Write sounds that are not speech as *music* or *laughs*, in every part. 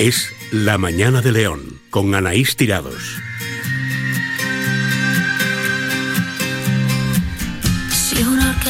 Es La Mañana de León, con Anaís Tirados.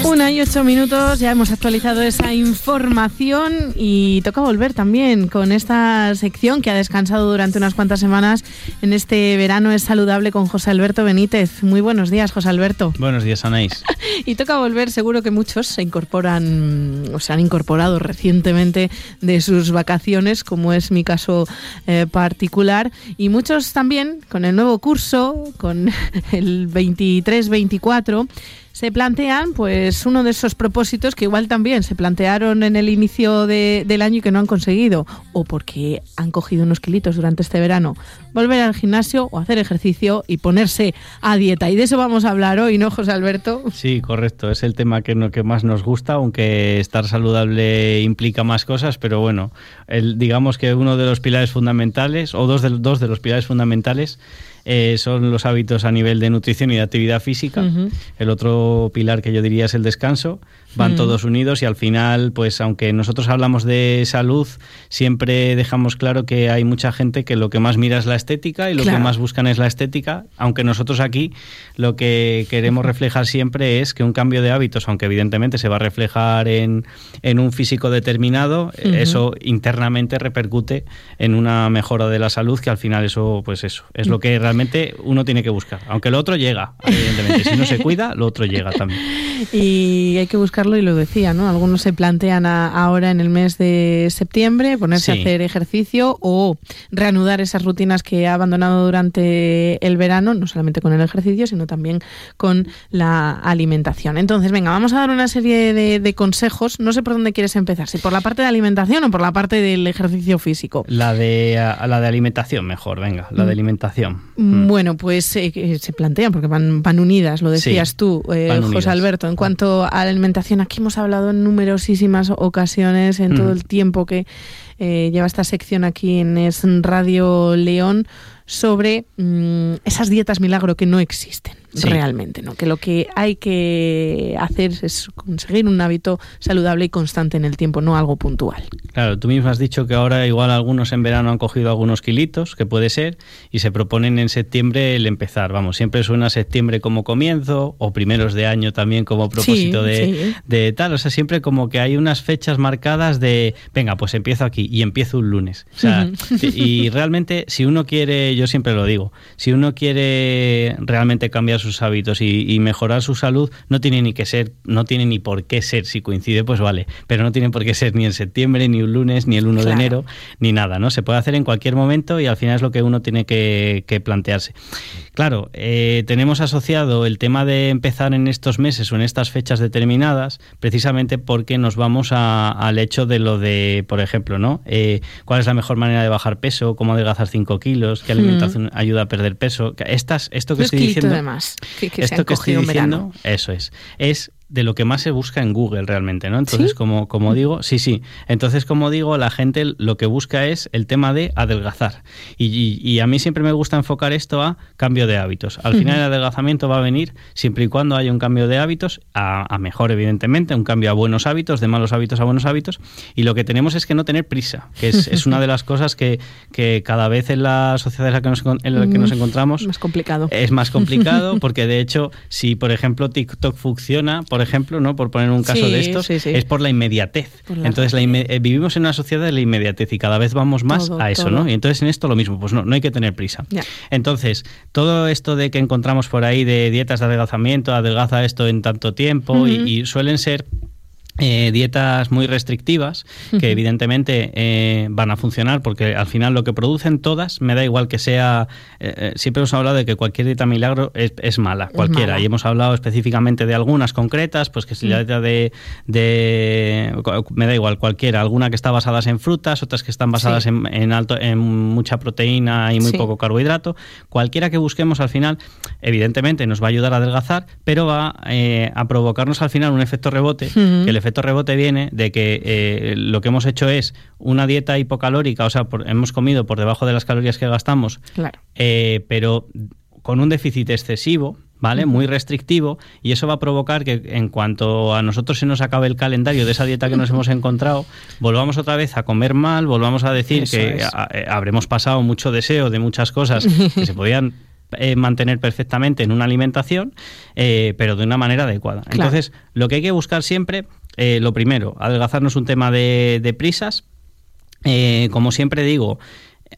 Una y ocho minutos, ya hemos actualizado esa información y toca volver también con esta sección que ha descansado durante unas cuantas semanas en este verano es saludable con José Alberto Benítez. Muy buenos días, José Alberto. Buenos días, Anaís. *laughs* y toca volver, seguro que muchos se incorporan o se han incorporado recientemente de sus vacaciones, como es mi caso eh, particular, y muchos también con el nuevo curso, con *laughs* el 23-24 se plantean pues uno de esos propósitos que igual también se plantearon en el inicio del año y que no han conseguido o porque han cogido unos kilitos durante este verano, volver al gimnasio o hacer ejercicio y ponerse a dieta. Y de eso vamos a hablar hoy, ¿no, José Alberto? Sí, correcto, es el tema que, que más nos gusta, aunque estar saludable implica más cosas, pero bueno, el, digamos que uno de los pilares fundamentales o dos de, dos de los pilares fundamentales eh, son los hábitos a nivel de nutrición y de actividad física. El otro pilar que yo diría es el descanso. Van todos unidos y al final, pues aunque nosotros hablamos de salud, siempre dejamos claro que hay mucha gente que lo que más mira es la estética y lo que más buscan es la estética, aunque nosotros aquí lo que queremos reflejar siempre es que un cambio de hábitos, aunque evidentemente se va a reflejar en, en un físico determinado, eso internamente repercute en una mejora de la salud, que al final eso, pues eso, es lo que realmente uno tiene que buscar. Aunque lo otro llega, evidentemente. Si no se cuida, lo otro llega también. *laughs* Y hay que y lo decía, ¿no? Algunos se plantean ahora en el mes de septiembre ponerse a hacer ejercicio o reanudar esas rutinas que ha abandonado durante el verano, no solamente con el ejercicio, sino también con la alimentación. Entonces, venga, vamos a dar una serie de, consejos. No sé por dónde quieres empezar, si por la parte de alimentación o por la parte del ejercicio físico. La de, la de alimentación, mejor, venga, la de mm. alimentación. Mm. Bueno, pues eh, se plantean, porque van, van unidas, lo decías tú, eh, José Alberto. En cuanto a la alimentación, aquí hemos hablado en numerosísimas ocasiones, en todo el tiempo que eh, lleva esta sección aquí en Es Radio León, sobre mm, esas dietas milagro que no existen realmente, ¿no? Que lo que hay que hacer es conseguir un hábito saludable y constante en el tiempo, no algo puntual. Claro, tú mismo has dicho que ahora igual algunos en verano han cogido algunos kilitos, que puede ser, y se proponen en septiembre el empezar. Vamos, siempre suena septiembre como comienzo, o primeros de año también como propósito de, de, tal. O sea, siempre como que hay unas fechas marcadas de, venga, pues empiezo aquí y empiezo un lunes. O sea, y realmente, si uno quiere, yo siempre lo digo, si uno quiere realmente cambiar sus hábitos y, mejorar su salud, no tiene ni que ser, no tiene ni por qué ser, si coincide, pues vale, pero no tiene por qué ser ni en septiembre, ni un lunes, ni el 1 de enero, ni nada, ¿no? Se puede hacer en cualquier momento y al final es lo que uno tiene que, plantearse. Claro, eh, tenemos asociado el tema de empezar en estos meses o en estas fechas determinadas, precisamente porque nos vamos al hecho de lo de, por ejemplo, ¿no? Eh, ¿Cuál es la mejor manera de bajar peso? ¿Cómo adelgazar 5 kilos? ¿Qué alimentación ayuda a perder peso? Estas, esto que estoy diciendo. esto que estoy diciendo, eso es. Es de lo que más se busca en Google realmente, ¿no? Entonces, como, como digo, sí, sí. Entonces, como digo, la gente lo que busca es el tema de adelgazar. Y, a mí siempre me gusta enfocar esto a cambio de hábitos. Al final el adelgazamiento va a venir siempre y cuando haya un cambio de hábitos, a, mejor evidentemente, un cambio a buenos hábitos, de malos hábitos a buenos hábitos. Y lo que tenemos es que no tener prisa, que es, una de las cosas que, que, cada vez en la sociedad en la, que nos, en la que nos encontramos... Más complicado. Es más complicado *laughs* porque de hecho, si por ejemplo TikTok funciona, por ejemplo, ¿no? por poner un caso de estos, es por la inmediatez. entonces, eh, vivimos en una sociedad de la inmediatez y cada vez vamos más a eso, ¿no? Y entonces en esto lo mismo, pues no, no hay que tener prisa. Entonces, todo esto de que encontramos por ahí de dietas de adelgazamiento, adelgaza esto en tanto tiempo y suelen ser eh, dietas muy restrictivas que evidentemente eh, van a funcionar porque al final lo que producen todas me da igual que sea eh, siempre hemos hablado de que cualquier dieta milagro es, mala cualquiera. y hemos hablado específicamente de algunas concretas pues que si la mm. dieta de, me da igual cualquiera. Alguna que está basadas en frutas otras que están basadas en, alto en mucha proteína y muy poco carbohidrato. Cualquiera que busquemos al final evidentemente nos va a ayudar a adelgazar pero va a provocarnos al final un efecto rebote que el efecto efecto rebote viene de que eh, lo que hemos hecho es una dieta hipocalórica, o sea, hemos comido por debajo de las calorías que gastamos, claro. Eh, pero con un déficit excesivo, ¿vale? Muy restrictivo y eso va a provocar que en cuanto a nosotros se nos acabe el calendario de esa dieta que nos *laughs* hemos encontrado, volvamos otra vez a comer mal, volvamos a decir que eh, habremos pasado mucho deseo de muchas cosas que se podían eh, mantener perfectamente en una alimentación, eh, pero de una manera adecuada. Entonces, lo que hay que buscar siempre, lo primero, adelgazarnos un tema de, de prisas. como siempre digo,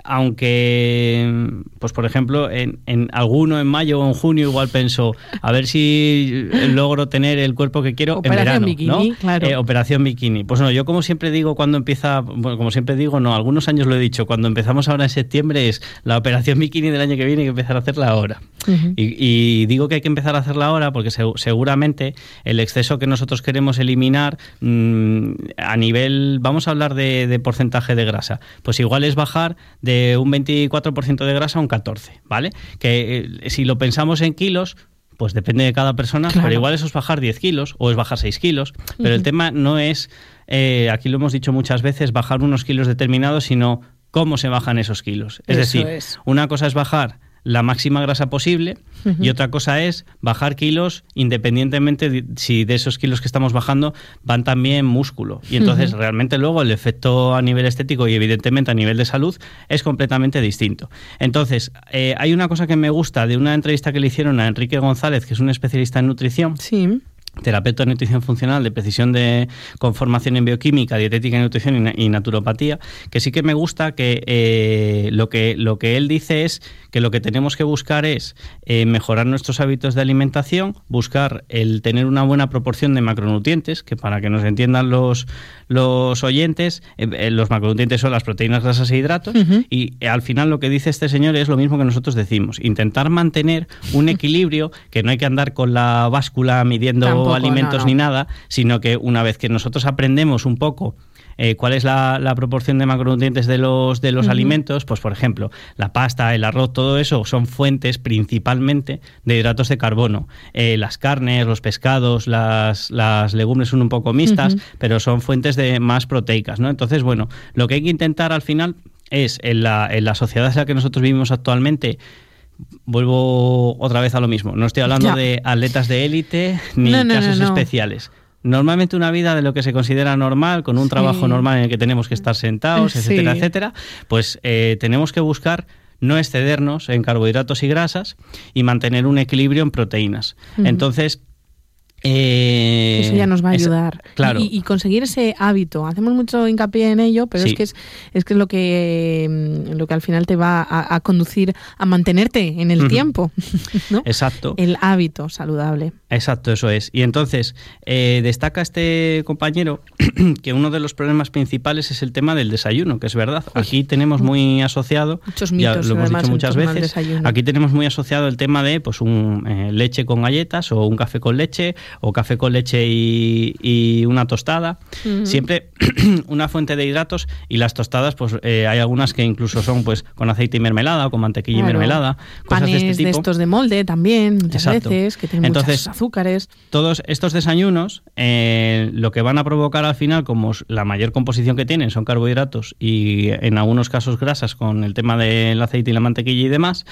aunque, pues por ejemplo, en, en, alguno en mayo o en junio igual pensó, a ver si logro tener el cuerpo que quiero Operación en verano, bikini, ¿no? claro. Eh, operación bikini. Pues no, yo como siempre digo cuando empieza, bueno, como siempre digo, no, algunos años lo he dicho, cuando empezamos ahora en septiembre es la operación bikini del año que viene hay que empezar a hacerla ahora. Y, y, digo que hay que empezar a hacerla ahora porque se, seguramente el exceso que nosotros queremos eliminar mmm, a nivel, vamos a hablar de, de porcentaje de grasa, pues igual es bajar de un 24% de grasa a un 14%, ¿vale? Que eh, si lo pensamos en kilos, pues depende de cada persona, Claro. pero igual eso es bajar 10 kilos o es bajar 6 kilos, pero el tema no es, eh, aquí lo hemos dicho muchas veces, bajar unos kilos determinados, sino cómo se bajan esos kilos. Es Eso decir, es. una cosa es bajar la máxima grasa posible y otra cosa es bajar kilos independientemente de si de esos kilos que estamos bajando van también músculo. Y entonces realmente luego el efecto a nivel estético y evidentemente a nivel de salud es completamente distinto. Entonces, eh, hay una cosa que me gusta de una entrevista que le hicieron a Enrique González, que es un especialista en nutrición, Sí. Terapeuta de nutrición funcional de precisión de con formación en bioquímica, dietética y nutrición y, na- y naturopatía, que sí que me gusta que eh, lo que lo que él dice es que lo que tenemos que buscar es eh, mejorar nuestros hábitos de alimentación, buscar el tener una buena proporción de macronutrientes, que para que nos entiendan los los oyentes, eh, los macronutrientes son las proteínas, grasas e hidratos, y al final lo que dice este señor es lo mismo que nosotros decimos, intentar mantener un *laughs* equilibrio, que no hay que andar con la báscula midiendo Tampoco, alimentos no, no. ni nada, sino que una vez que nosotros aprendemos un poco eh, cuál es la, la proporción de macronutrientes de los, de los alimentos, pues por ejemplo, la pasta, el arroz, todo eso son fuentes principalmente de hidratos de carbono. Eh, las carnes, los pescados, las, las legumbres son un poco mixtas, pero son fuentes de más proteicas, ¿no? Entonces, bueno, lo que hay que intentar al final es en la, en la sociedad en la que nosotros vivimos actualmente, vuelvo otra vez a lo mismo. No estoy hablando Ya. de atletas de élite ni No, no, no, casos no. especiales. Normalmente una vida de lo que se considera normal, con un Sí. trabajo normal en el que tenemos que estar sentados, Sí. etcétera, etcétera, pues eh, tenemos que buscar no excedernos en carbohidratos y grasas y mantener un equilibrio en proteínas. Entonces, eh, Eso ya nos va a es- ayudar. claro. Y, y conseguir ese hábito. Hacemos mucho hincapié en ello, pero Sí. es que es, es que es lo que mm, lo que al final te va a, a conducir a mantenerte en el tiempo. *laughs* ¿no? Exacto. El hábito saludable. Exacto, eso es. Y entonces, eh, destaca este compañero *clears throat* que uno de los problemas principales es el tema del desayuno, que es verdad. Aquí tenemos muy asociado, Muchos ya mitos, lo hemos dicho muchas veces, aquí tenemos muy asociado el tema de pues un eh, leche con galletas o un café con leche o café con leche y, y una tostada. Siempre *clears throat* una fuente de hidratos y las tostadas, pues eh, hay algunas que incluso son pues con aceite y mermelada o con mantequilla y mermelada, cosas Panes de este tipo. estos de molde también, muchas Exacto. veces, que tienen Entonces, muchos azúcares. todos estos desayunos eh, lo que van a provocar al final, como la mayor composición que tienen son carbohidratos y en algunos casos grasas con el tema del aceite y la mantequilla y demás,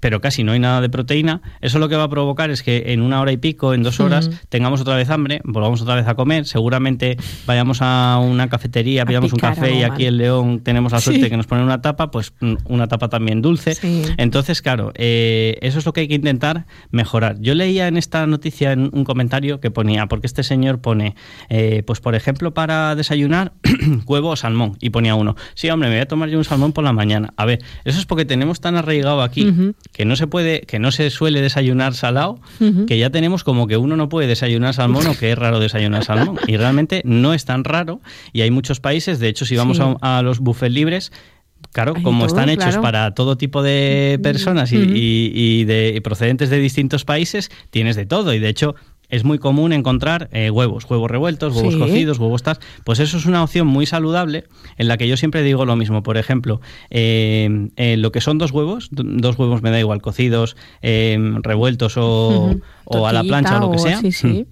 pero casi no hay nada de proteína, eso lo que va a provocar es que en una hora y pico, en dos horas. Tengamos otra vez hambre, volvamos otra vez a comer, seguramente vayamos a una cafetería, A pillamos un café y aquí en León tenemos la suerte Sí. de que nos ponen una tapa, pues mm, una tapa también dulce. Sí. Entonces, claro, eh, eso es lo que hay que intentar mejorar. Yo leía en esta noticia en un comentario que ponía, porque este señor pone, eh, pues por ejemplo, para desayunar *clears throat* huevo o salmón, y ponía uno, sí, hombre, me voy a tomar yo un salmón por la mañana. A ver, eso es porque tenemos tan arraigado aquí que no se puede, que no se suele desayunar salado, que ya tenemos como que uno no puede desayunar salmón o que es raro desayunar salmón. Y realmente no es tan raro, y hay muchos países, de hecho, si vamos Sí. a, a los buffets libres, Claro, Hay como todo, están hechos claro. para todo tipo de personas y, y de y procedentes de distintos países, tienes de todo. Y de hecho, es muy común encontrar eh, huevos, huevos revueltos, huevos Sí. cocidos, huevos tas. Pues eso es una opción muy saludable en la que yo siempre digo lo mismo. Por ejemplo, eh, eh, lo que son dos huevos, dos huevos me da igual, cocidos, eh, revueltos o, a la plancha o lo que o sea. sí.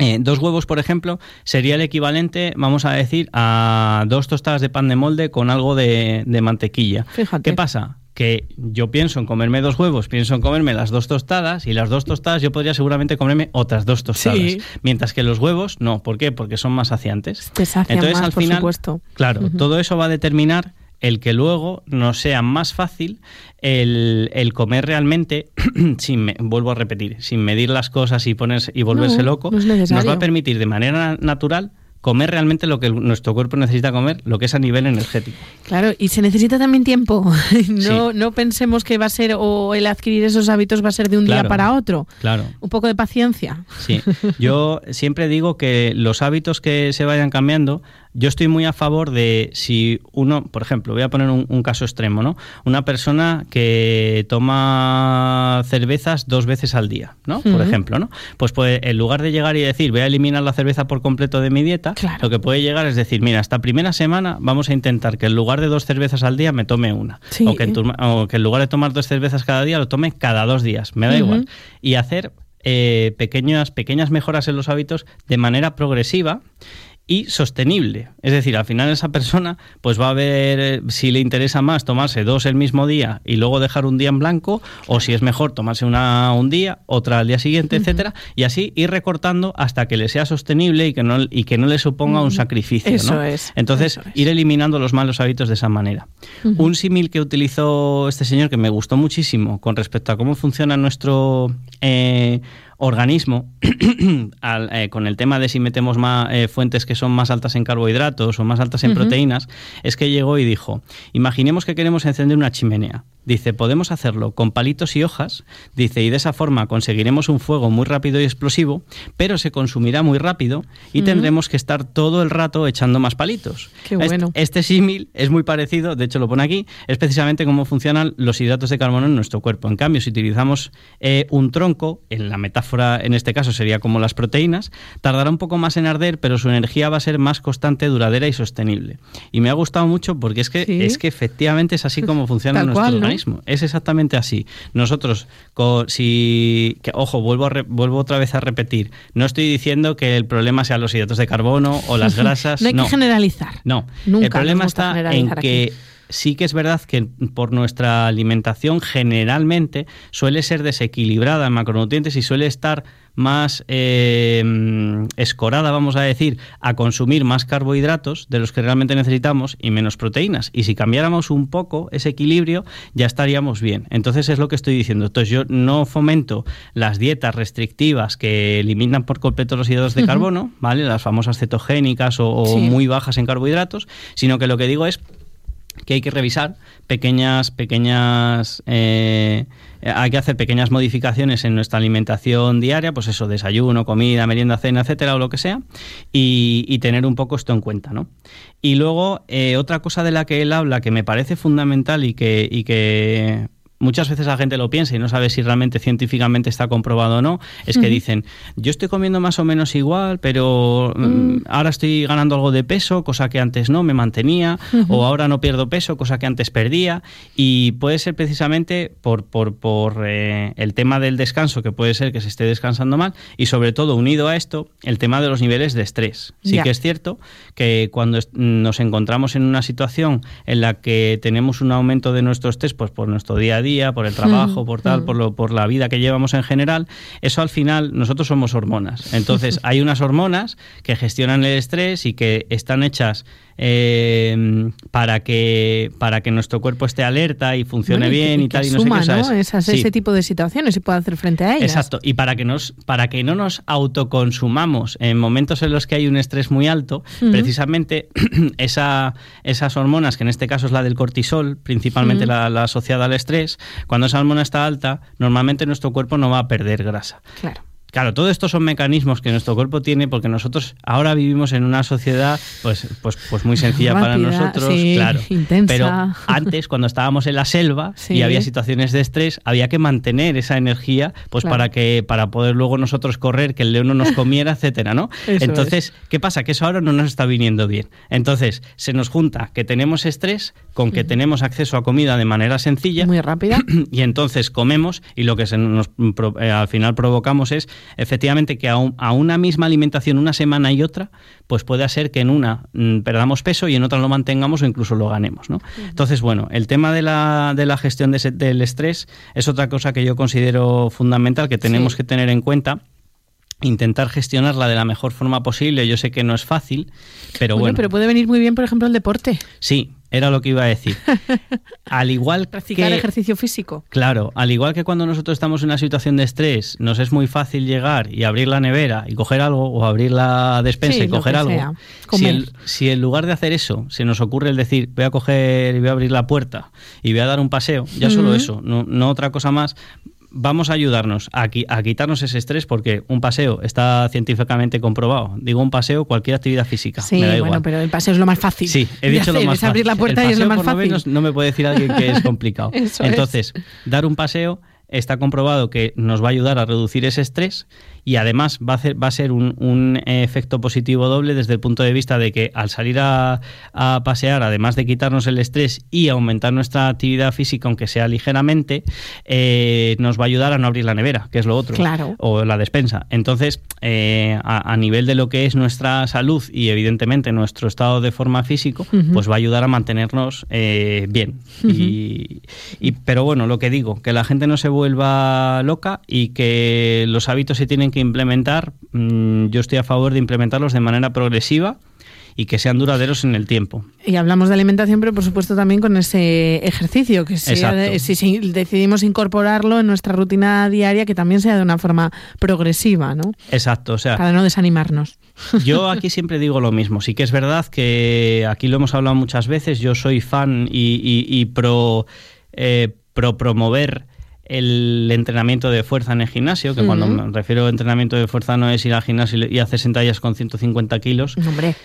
Eh, dos huevos, por ejemplo, sería el equivalente, vamos a decir, a dos tostadas de pan de molde con algo de, de mantequilla. Fíjate. ¿Qué pasa? Que yo pienso en comerme dos huevos, pienso en comerme las dos tostadas y las dos tostadas yo podría seguramente comerme otras dos tostadas. Mientras que los huevos no. ¿Por qué? Porque son más saciantes. Entonces, al final, supuesto. claro, todo eso va a determinar el que luego nos sea más fácil el, comer realmente, *clears throat* sin vuelvo a repetir, sin medir las cosas y ponerse y volverse loco, nos va a permitir de manera natural comer realmente lo que nuestro cuerpo necesita comer, lo que es a nivel energético. Claro, y se necesita también tiempo. *laughs* No, no pensemos que va a ser, o el adquirir esos hábitos va a ser de un día para otro. Claro. Un poco de paciencia. Sí, yo *laughs* siempre digo que los hábitos que se vayan cambiando yo estoy muy a favor de si uno, por ejemplo, voy a poner un, caso extremo, ¿no? Una persona que toma cervezas dos veces al día, ¿no? Por ejemplo, ¿no? Pues, pues en lugar de llegar y decir voy a eliminar la cerveza por completo de mi dieta, lo que puede llegar es decir, mira, esta primera semana vamos a intentar que en lugar de dos cervezas al día me tome una. O, que en lugar de tomar dos cervezas cada día lo tome cada dos días, me da igual. Y hacer eh, pequeñas, pequeñas mejoras en los hábitos de manera progresiva y sostenible. Es decir, al final esa persona pues va a ver eh, si le interesa más tomarse dos el mismo día y luego dejar un día en blanco o si es mejor tomarse una un día, otra al día siguiente, etcétera, y así ir recortando hasta que le sea sostenible y que no y que no le suponga un sacrificio, eso es. Entonces, ir eliminando los malos hábitos de esa manera. Un símil que utilizó este señor que me gustó muchísimo con respecto a cómo funciona nuestro eh, organismo, *clears throat* eh, con el tema de si metemos más, eh, fuentes que son más altas en carbohidratos o más altas en proteínas, es que llegó y dijo, imaginemos que queremos encender una chimenea. Dice, podemos hacerlo con palitos y hojas, dice, y de esa forma conseguiremos un fuego muy rápido y explosivo, pero se consumirá muy rápido y tendremos que estar todo el rato echando más palitos. Qué bueno. Este, símil es muy parecido, de hecho lo pone aquí, es precisamente cómo funcionan los hidratos de carbono en nuestro cuerpo. En cambio, si utilizamos eh, un tronco, en la metáfora en este caso sería como las proteínas, tardará un poco más en arder, pero su energía va a ser más constante, duradera y sostenible. Y me ha gustado mucho porque es que, es que efectivamente es así como funciona nuestro organismo. Es exactamente así. Nosotros, si, ojo, vuelvo, vuelvo otra vez a repetir, no estoy diciendo que el problema sean los hidratos de carbono o las *laughs* grasas. no hay que generalizar. No, el problema está en que sí que es verdad que por nuestra alimentación generalmente suele ser desequilibrada en macronutrientes y suele estar más eh, escorada, vamos a decir, a consumir más carbohidratos de los que realmente necesitamos y menos proteínas. Y si cambiáramos un poco ese equilibrio, ya estaríamos bien. Entonces es lo que estoy diciendo. Entonces yo no fomento las dietas restrictivas que eliminan por completo los hidratos de carbono, ¿vale? Las famosas cetogénicas o, muy bajas en carbohidratos, sino que lo que digo es que hay que revisar pequeñas, pequeñas, eh, hay que hacer pequeñas modificaciones en nuestra alimentación diaria, pues eso, desayuno, comida, merienda, cena, etcétera, o lo que sea, y, tener un poco esto en cuenta, ¿no? Y luego, eh, otra cosa de la que él habla que me parece fundamental y que, y que muchas veces la gente lo piensa y no sabe si realmente científicamente está comprobado o no, es que dicen, yo estoy comiendo más o menos igual, pero mm, mm. ahora estoy ganando algo de peso, cosa que antes no me mantenía, o ahora no pierdo peso, cosa que antes perdía, y puede ser precisamente por, por, por eh, el tema del descanso, que puede ser que se esté descansando mal, y sobre todo unido a esto, el tema de los niveles de estrés. Sí que es cierto que cuando nos encontramos en una situación en la que tenemos un aumento de nuestro estrés, pues por nuestro día a día, por el trabajo, por tal, por, lo, por la vida que llevamos en general, eso al final nosotros somos hormonas. Entonces *laughs* hay unas hormonas que gestionan el estrés y que están hechas eh, para que para que nuestro cuerpo esté alerta y funcione bien y, tal y no sé ese tipo de situaciones y pueda hacer frente a ellas. Exacto, y para que nos para que no nos autoconsumamos en momentos en los que hay un estrés muy alto, precisamente *clears throat* esa, esas hormonas, que en este caso es la del cortisol, principalmente la, asociada al estrés, cuando esa hormona está alta, normalmente nuestro cuerpo no va a perder grasa. Claro. Claro, todo esto son mecanismos que nuestro cuerpo tiene porque nosotros ahora vivimos en una sociedad pues pues pues muy sencilla para nosotros, claro. Pero antes cuando estábamos en la selva y había situaciones de estrés, había que mantener esa energía pues para que para poder luego nosotros correr, que el león no nos comiera, etcétera, ¿no? *laughs* Entonces, ¿qué pasa? Que eso ahora no nos está viniendo bien. Entonces, se nos junta que tenemos estrés con que tenemos acceso a comida de manera sencilla, muy rápida *clears throat* y entonces comemos y lo que se nos eh, al final provocamos es efectivamente que a, una misma alimentación una semana y otra, pues puede ser que en una mm, perdamos peso y en otra lo mantengamos o incluso lo ganemos. ¿no? Entonces, bueno, el tema de la, de la gestión del estrés es otra cosa que yo considero fundamental que tenemos que tener en cuenta intentar gestionarla de la mejor forma posible. Yo sé que no es fácil, pero bueno. Pero puede venir muy bien, por ejemplo, el deporte. Sí, era lo que iba a decir. *laughs* Al igual Practicar ejercicio físico. Claro, al igual que cuando nosotros estamos en una situación de estrés, nos es muy fácil llegar y abrir la nevera y coger algo, o abrir la despensa y coger algo. Si, si, en lugar de hacer eso se nos ocurre el decir, voy a coger y voy a abrir la puerta y voy a dar un paseo, ya solo eso, no, no otra cosa más, vamos a ayudarnos a, a, quitarnos ese estrés porque un paseo está científicamente comprobado. Digo un paseo, cualquier actividad física. Sí, bueno, pero el paseo es lo más fácil. Sí, he dicho lo más es abrir la puerta y es lo más fácil. no me puede decir alguien que es complicado. *laughs* Entonces, dar un paseo está comprobado que nos va a ayudar a reducir ese estrés y además va a, hacer, va a ser un, efecto positivo doble desde el punto de vista de que al salir a, pasear, además de quitarnos el estrés y aumentar nuestra actividad física, aunque sea ligeramente, eh, nos va a ayudar a no abrir la nevera, que es lo otro, claro. o la despensa. Entonces, eh, a, nivel de lo que es nuestra salud y evidentemente nuestro estado de forma físico, pues va a ayudar a mantenernos eh, bien. y, y, pero bueno, lo que digo, que la gente no se vuelva loca y que los hábitos se tienen que implementar, mm, yo estoy a favor de implementarlos de manera progresiva y que sean duraderos en el tiempo. Y hablamos de alimentación, pero por supuesto también con ese ejercicio, que si, si, decidimos incorporarlo en nuestra rutina diaria, que también sea de una forma progresiva, ¿no? Exacto, o sea... Para no desanimarnos. *laughs* Yo aquí siempre digo lo mismo, sí que es verdad que aquí lo hemos hablado muchas veces, yo soy fan y, pro, eh, pro promover el entrenamiento de fuerza en el gimnasio, que cuando me refiero a entrenamiento de fuerza no es ir al gimnasio y hacer sentadillas con 150 kilos,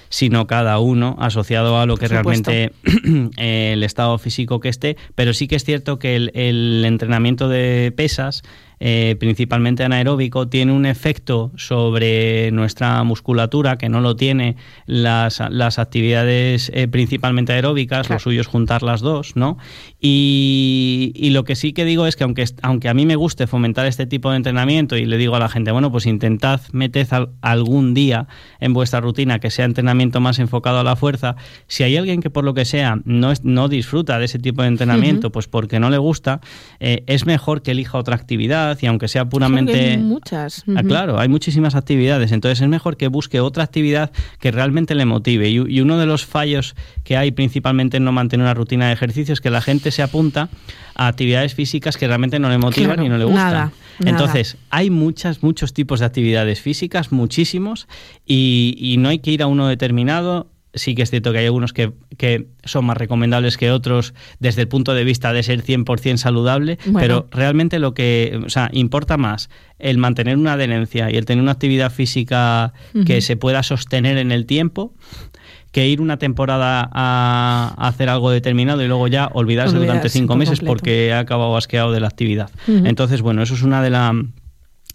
sino cada uno asociado a lo que realmente *clears throat* el estado físico que esté, pero sí que es cierto que el entrenamiento de pesas eh, principalmente anaeróbico, tiene un efecto sobre nuestra musculatura que no lo tiene las, las actividades eh, principalmente aeróbicas, lo suyo es juntar las dos, ¿no? Y, y, lo que sí que digo es que aunque, aunque a mí me guste fomentar este tipo de entrenamiento y le digo a la gente, bueno, pues intentad meted algún día en vuestra rutina que sea entrenamiento más enfocado a la fuerza, si hay alguien que por lo que sea no, es, no disfruta de ese tipo de entrenamiento, pues porque no le gusta, eh, es mejor que elija otra actividad y aunque sea puramente... Hay muchas. Ah, claro, hay muchísimas actividades, entonces es mejor que busque otra actividad que realmente le motive. Y, uno de los fallos que hay principalmente en no mantener una rutina de ejercicio es que la gente se apunta a actividades físicas que realmente no le motivan y no le gustan. Entonces, hay muchas, muchos tipos de actividades físicas, muchísimos, y, y no hay que ir a uno determinado sí que es cierto que hay algunos que, son más recomendables que otros desde el punto de vista de ser 100% saludable, pero realmente lo que, o sea, importa más el mantener una adherencia y el tener una actividad física que se pueda sostener en el tiempo que ir una temporada a, hacer algo determinado y luego ya olvidarse, durante cinco meses porque ha acabado asqueado de la actividad. Entonces, bueno, eso es una de las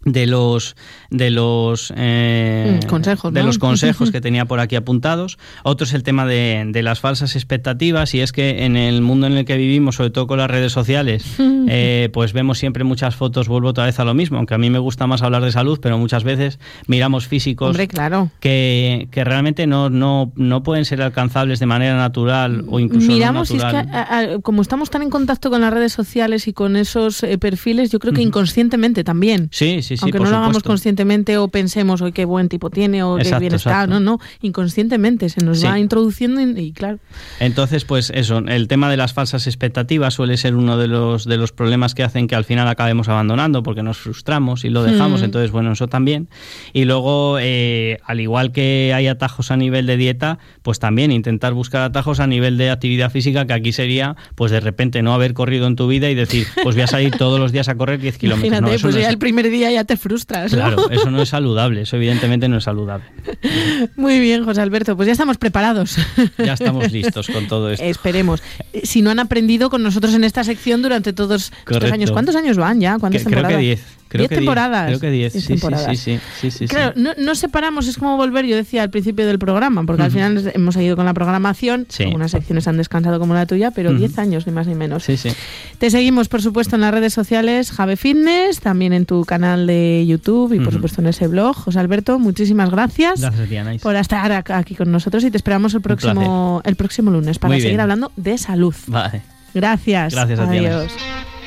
de los de los eh, mm, consejos de los *laughs* consejos que tenía por aquí apuntados otro es el tema de, de, las falsas expectativas y es que en el mundo en el que vivimos sobre todo con las redes sociales *laughs* eh, pues vemos siempre muchas fotos vuelvo otra vez a lo mismo aunque a mí me gusta más hablar de salud pero muchas veces miramos físicos claro. que, que, realmente no, no, no pueden ser alcanzables de manera natural o incluso miramos no natural. es que como estamos tan en contacto con las redes sociales y con esos eh, perfiles yo creo que inconscientemente también sí aunque no lo hagamos conscientemente o pensemos, hoy qué buen tipo tiene o qué bien está. No, no, inconscientemente se nos va introduciendo y, claro. Entonces, pues eso, el tema de las falsas expectativas suele ser uno de los, de los problemas que hacen que al final acabemos abandonando porque nos frustramos y lo dejamos. Mm. Entonces, bueno, eso también. Y luego, eh, al igual que hay atajos a nivel de dieta, pues también intentar buscar atajos a nivel de actividad física, que aquí sería, pues de repente no haber corrido en tu vida y decir, pues voy a salir todos los días a correr 10 kilómetros. Imagínate, pues ya el primer día ya te frustras. Claro, eso no es saludable, eso evidentemente no es saludable. Muy bien, José Alberto, pues ya estamos preparados. Ya estamos listos con todo esto. Esperemos. Si no han aprendido con nosotros en esta sección durante todos estos, estos años. ¿Cuántos años van ya? ¿Cuántas creo que 10. Creo diez que temporadas. Creo que 10. Sí, temporadas. sí, sí, sí, Claro, no, no, separamos, es como volver, yo decía al principio del programa, porque al final hemos seguido con la programación, algunas secciones han descansado como la tuya, pero 10 años ni más ni menos. Sí, sí. Te seguimos, por supuesto, en las redes sociales Jave Fitness, también en tu canal de YouTube y, por supuesto, en ese blog. José Alberto, muchísimas gracias, gracias Diana. por estar aquí con nosotros y te esperamos el próximo, el próximo lunes para seguir hablando de salud. Vale. Gracias. Gracias a Adiós.